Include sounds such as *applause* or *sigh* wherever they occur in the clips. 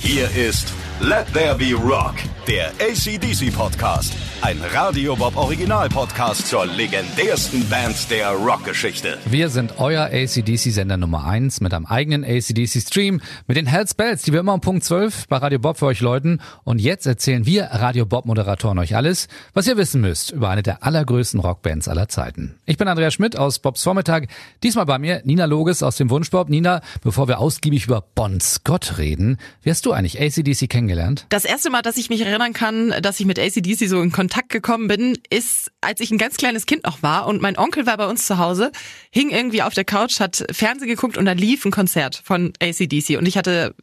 Hier ist Let There Be Rock, der ACDC Podcast. Ein Radio Bob Original Podcast zur legendärsten Band der Rockgeschichte. Wir sind euer ACDC-Sender Nummer 1 mit einem eigenen ACDC-Stream, mit den Hells Bells, die wir immer um Punkt 12 bei Radio Bob für euch läuten. Und jetzt erzählen wir Radio Bob-Moderatoren euch alles, was ihr wissen müsst über eine der allergrößten Rockbands aller Zeiten. Ich bin Andreas Schmidt aus Bobs Vormittag. Diesmal bei mir Nina Loges aus dem Wunschbob. Nina, bevor wir ausgiebig über Bon Scott reden, hast du eigentlich ACDC kennengelernt? Das erste Mal, dass ich mich erinnern kann, dass ich mit ACDC so in Kontakt gekommen bin, ist, als ich ein ganz kleines Kind noch war und mein Onkel war bei uns zu Hause, hing irgendwie auf der Couch, hat Fernsehen geguckt und da lief ein Konzert von ACDC und ich hatte,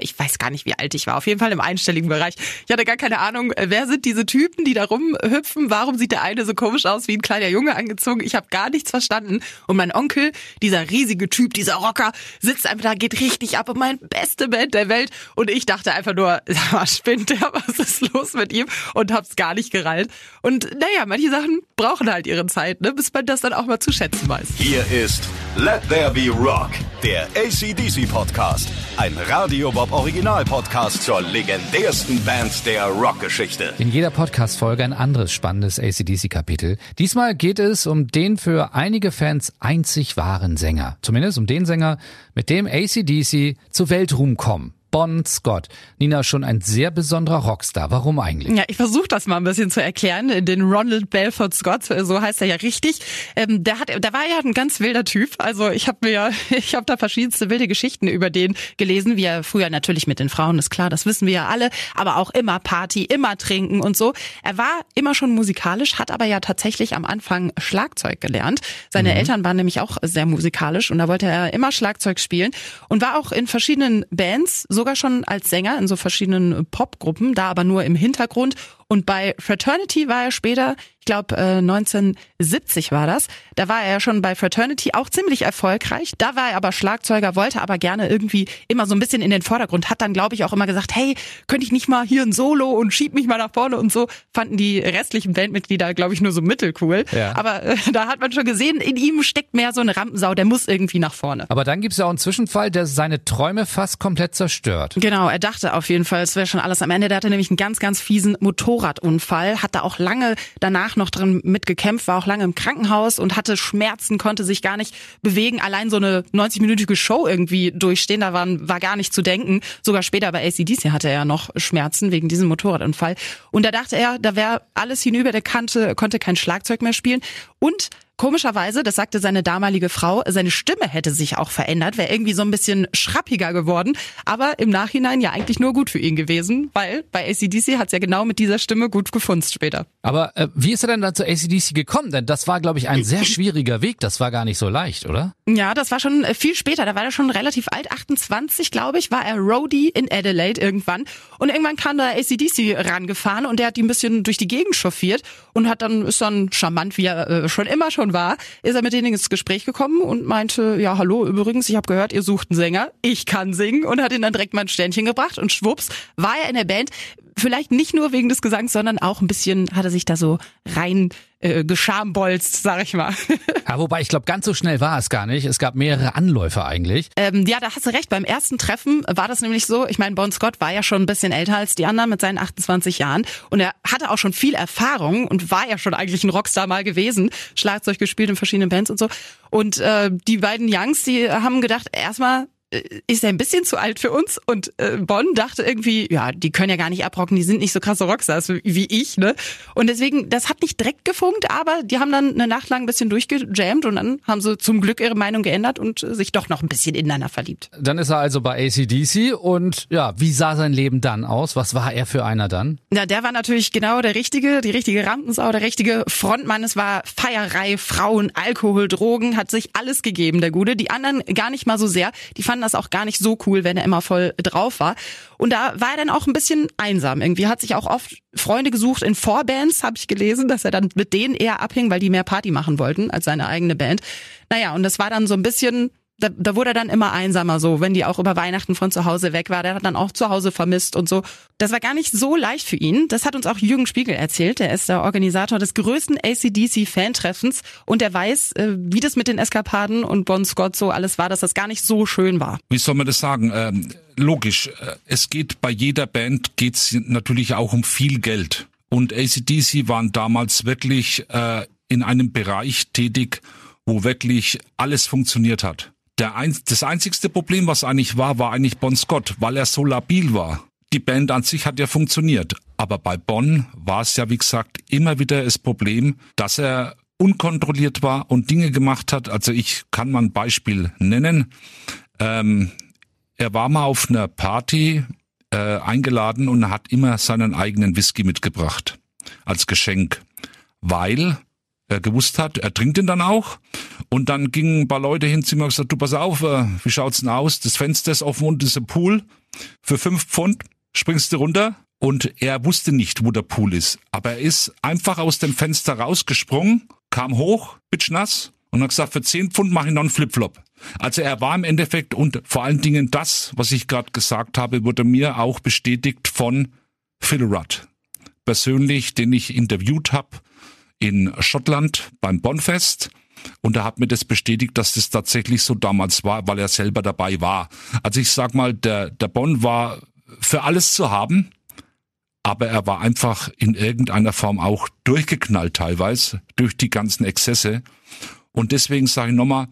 ich weiß gar nicht, wie alt ich war, auf jeden Fall im einstelligen Bereich. Ich hatte gar keine Ahnung, wer sind diese Typen, die da rumhüpfen, warum sieht der eine so komisch aus wie ein kleiner Junge angezogen, ich habe gar nichts verstanden. Und mein Onkel, dieser riesige Typ, dieser Rocker, sitzt einfach da, geht richtig ab und mein beste Band der Welt. Und ich dachte einfach nur, sag mal, spinnt der, was ist los mit ihm und hab's gar nicht gereilt. Und naja, manche Sachen brauchen halt ihre Zeit, ne, bis man das dann auch mal zu schätzen weiß. Hier ist Let There Be Rock, der ACDC Podcast. Ein Radio Bob Original Podcast zur legendärsten Band der Rockgeschichte. In jeder Podcast-Folge ein anderes spannendes ACDC-Kapitel. Diesmal geht es um den für einige Fans einzig wahren Sänger. Zumindest um den Sänger, mit dem ACDC zu Weltruhm kommen. Bon Scott. Nina, schon ein sehr besonderer Rockstar. Warum eigentlich? Ja, ich versuche das mal ein bisschen zu erklären. Den Ronald Belfort Scott, so heißt er ja richtig. Ähm, der hat, der war ja ein ganz wilder Typ. Also ich habe mir, *laughs* ich habe da verschiedenste wilde Geschichten über den gelesen, wie er früher natürlich mit den Frauen ist klar, das wissen wir ja alle, aber auch immer Party, immer trinken und so. Er war immer schon musikalisch, hat aber ja tatsächlich am Anfang Schlagzeug gelernt. Seine mhm. Eltern waren nämlich auch sehr musikalisch und da wollte er immer Schlagzeug spielen und war auch in verschiedenen Bands sogar schon als Sänger in so verschiedenen Popgruppen, da aber nur im Hintergrund. Und bei Fraternity war er später, ich glaube äh, 1970 war das, da war er ja schon bei Fraternity auch ziemlich erfolgreich. Da war er aber Schlagzeuger, wollte aber gerne irgendwie immer so ein bisschen in den Vordergrund, hat dann glaube ich auch immer gesagt, hey, könnte ich nicht mal hier ein Solo und schieb mich mal nach vorne und so. Fanden die restlichen Bandmitglieder glaube ich nur so mittelcool. Ja. Aber äh, da hat man schon gesehen, in ihm steckt mehr so eine Rampensau, der muss irgendwie nach vorne. Aber dann gibt's ja auch einen Zwischenfall, der seine Träume fast komplett zerstört. Genau, er dachte auf jeden Fall, es wäre schon alles am Ende. Der hatte nämlich einen ganz, ganz fiesen Motor Motorradunfall, hat da auch lange danach noch drin mitgekämpft, war auch lange im Krankenhaus und hatte Schmerzen, konnte sich gar nicht bewegen. Allein so eine 90-minütige Show irgendwie durchstehen, da waren, war gar nicht zu denken. Sogar später bei ACDC hatte er noch Schmerzen wegen diesem Motorradunfall. Und da dachte er, da wäre alles hinüber der Kante, konnte kein Schlagzeug mehr spielen. Und Komischerweise, das sagte seine damalige Frau, seine Stimme hätte sich auch verändert, wäre irgendwie so ein bisschen schrappiger geworden, aber im Nachhinein ja eigentlich nur gut für ihn gewesen, weil bei ACDC hat es ja genau mit dieser Stimme gut gefunzt später. Aber äh, wie ist er denn dann zu ACDC gekommen? Denn das war, glaube ich, ein sehr *laughs* schwieriger Weg, das war gar nicht so leicht, oder? Ja, das war schon äh, viel später, da war er schon relativ alt, 28, glaube ich, war er Roadie in Adelaide irgendwann und irgendwann kam da ACDC rangefahren und der hat die ein bisschen durch die Gegend chauffiert und hat dann, ist dann charmant, wie er äh, schon immer schon schon war, ist er mit denen ins Gespräch gekommen und meinte, ja, hallo, übrigens, ich habe gehört, ihr sucht einen Sänger, ich kann singen und hat ihn dann direkt mal ein Sternchen gebracht und schwupps, war er in der Band. Vielleicht nicht nur wegen des Gesangs, sondern auch ein bisschen hat er sich da so rein äh, geschambolzt, sag ich mal. ja, wobei ich glaube, ganz so schnell war es gar nicht. Es gab mehrere Anläufe eigentlich. Ähm, ja, da hast du recht. Beim ersten Treffen war das nämlich so. Ich meine, Bon Scott war ja schon ein bisschen älter als die anderen mit seinen 28 Jahren und er hatte auch schon viel Erfahrung und war ja schon eigentlich ein Rockstar mal gewesen. Schlagzeug gespielt in verschiedenen Bands und so. Und äh, die beiden Youngs, die haben gedacht, erstmal ist er ein bisschen zu alt für uns und äh, Bonn dachte irgendwie, ja, die können ja gar nicht abrocken, die sind nicht so krasse Rockstars wie ich, ne? Und deswegen, das hat nicht direkt gefunkt, aber die haben dann eine Nacht lang ein bisschen durchgejammt und dann haben sie zum Glück ihre Meinung geändert und sich doch noch ein bisschen ineinander verliebt. Dann ist er also bei ACDC und ja, wie sah sein Leben dann aus? Was war er für einer dann? Ja, der war natürlich genau der richtige, die richtige Rampensau, der richtige Frontmann. Es war Feierei, Frauen, Alkohol, Drogen, hat sich alles gegeben, der Gute. Die anderen gar nicht mal so sehr. Die fanden das auch gar nicht so cool, wenn er immer voll drauf war. Und da war er dann auch ein bisschen einsam. Irgendwie hat sich auch oft Freunde gesucht in Vorbands, habe ich gelesen, dass er dann mit denen eher abhing, weil die mehr Party machen wollten als seine eigene Band. Naja, und das war dann so ein bisschen da, da wurde er dann immer einsamer so, wenn die auch über Weihnachten von zu Hause weg war. Der hat dann auch zu Hause vermisst und so. Das war gar nicht so leicht für ihn. Das hat uns auch Jürgen Spiegel erzählt. Der ist der Organisator des größten ACDC-Fantreffens und der weiß, äh, wie das mit den Eskapaden und Bon Scott so alles war, dass das gar nicht so schön war. Wie soll man das sagen? Ähm, logisch, äh, es geht bei jeder Band geht's natürlich auch um viel Geld. Und ACDC waren damals wirklich äh, in einem Bereich tätig, wo wirklich alles funktioniert hat. Der ein, das einzigste Problem, was eigentlich war, war eigentlich Bon Scott, weil er so labil war. Die Band an sich hat ja funktioniert. Aber bei Bon war es ja, wie gesagt, immer wieder das Problem, dass er unkontrolliert war und Dinge gemacht hat. Also ich kann mal ein Beispiel nennen. Ähm, er war mal auf einer Party äh, eingeladen und hat immer seinen eigenen Whisky mitgebracht als Geschenk, weil er gewusst hat, er trinkt ihn dann auch. Und dann gingen ein paar Leute hin zu mir und gesagt, du pass auf, äh, wie schaut's denn aus? Das Fenster ist offen und ist ein Pool. Für fünf Pfund springst du runter. Und er wusste nicht, wo der Pool ist. Aber er ist einfach aus dem Fenster rausgesprungen, kam hoch, bitschnass und hat gesagt, für zehn Pfund mache ich noch einen Flipflop. Also er war im Endeffekt und vor allen Dingen das, was ich gerade gesagt habe, wurde mir auch bestätigt von Phil Rudd. Persönlich, den ich interviewt habe in Schottland beim Bonfest. Und er hat mir das bestätigt, dass das tatsächlich so damals war, weil er selber dabei war. Also ich sag mal, der, der Bonn war für alles zu haben, aber er war einfach in irgendeiner Form auch durchgeknallt teilweise durch die ganzen Exzesse. Und deswegen sage ich nochmal,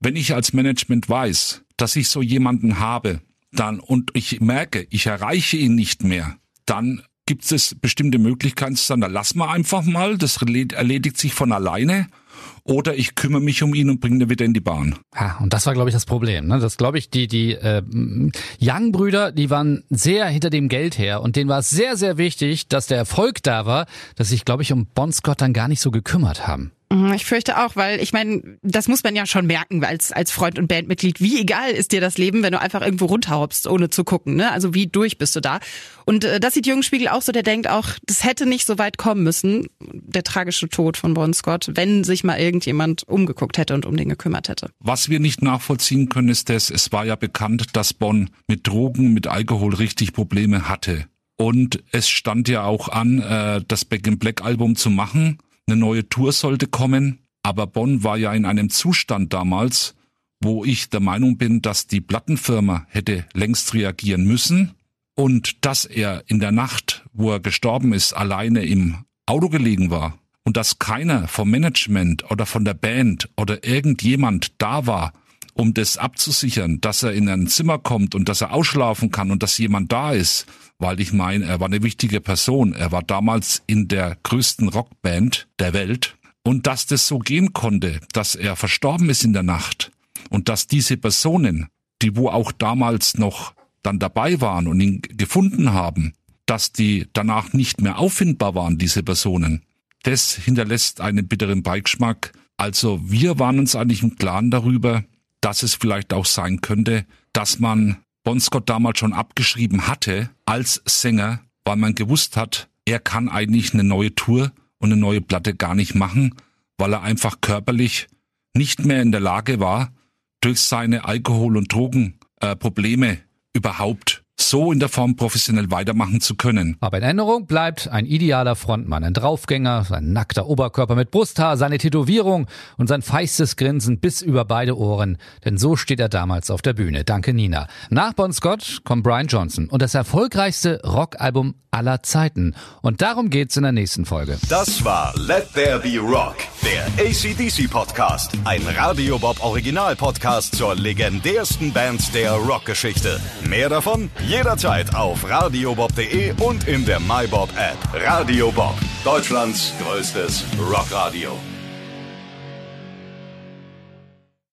wenn ich als Management weiß, dass ich so jemanden habe, dann und ich merke, ich erreiche ihn nicht mehr, dann gibt es bestimmte Möglichkeiten zu sagen, da lass mal einfach mal, das erledigt sich von alleine. Oder ich kümmere mich um ihn und bringe ihn wieder in die Bahn. Ja, und das war, glaube ich, das Problem. Ne? Das glaube ich, die, die äh, Young-Brüder, die waren sehr hinter dem Geld her und denen war es sehr, sehr wichtig, dass der Erfolg da war, dass sich, glaube ich, um Bon Scott dann gar nicht so gekümmert haben. Mhm, ich fürchte auch, weil ich meine, das muss man ja schon merken als, als Freund und Bandmitglied. Wie egal ist dir das Leben, wenn du einfach irgendwo runterhaupst, ohne zu gucken. Ne? Also wie durch bist du da? Und äh, das sieht Jürgen Spiegel auch so, der denkt auch, das hätte nicht so weit kommen müssen, der tragische Tod von Bon Scott, wenn sich mal irgendjemand umgeguckt hätte und um den gekümmert hätte. Was wir nicht nachvollziehen können, ist das, es war ja bekannt, dass Bonn mit Drogen, mit Alkohol richtig Probleme hatte. Und es stand ja auch an, äh, das Back in Black Album zu machen eine neue Tour sollte kommen, aber Bonn war ja in einem Zustand damals, wo ich der Meinung bin, dass die Plattenfirma hätte längst reagieren müssen und dass er in der Nacht, wo er gestorben ist, alleine im Auto gelegen war. Und dass keiner vom Management oder von der Band oder irgendjemand da war, um das abzusichern, dass er in ein Zimmer kommt und dass er ausschlafen kann und dass jemand da ist, weil ich meine, er war eine wichtige Person. Er war damals in der größten Rockband der Welt. Und dass das so gehen konnte, dass er verstorben ist in der Nacht und dass diese Personen, die wo auch damals noch dann dabei waren und ihn gefunden haben, dass die danach nicht mehr auffindbar waren, diese Personen, das hinterlässt einen bitteren Beigeschmack. Also wir waren uns eigentlich im Klaren darüber, dass es vielleicht auch sein könnte, dass man Bon Scott damals schon abgeschrieben hatte als Sänger, weil man gewusst hat, er kann eigentlich eine neue Tour und eine neue Platte gar nicht machen, weil er einfach körperlich nicht mehr in der Lage war, durch seine Alkohol- und Drogenprobleme äh, überhaupt so in der Form professionell weitermachen zu können. Aber in Erinnerung bleibt ein idealer Frontmann, ein Draufgänger, sein nackter Oberkörper mit Brusthaar, seine Tätowierung und sein feistes Grinsen bis über beide Ohren. Denn so steht er damals auf der Bühne. Danke, Nina. Nach Bon Scott kommt Brian Johnson und das erfolgreichste Rockalbum aller Zeiten. Und darum geht's in der nächsten Folge. Das war Let There Be Rock, der ACDC Podcast. Ein Radio Bob Original Podcast zur legendärsten Band der Rockgeschichte. Mehr davon jederzeit auf radiobob.de und in der MyBob App. Radio Bob, Deutschlands größtes Rockradio.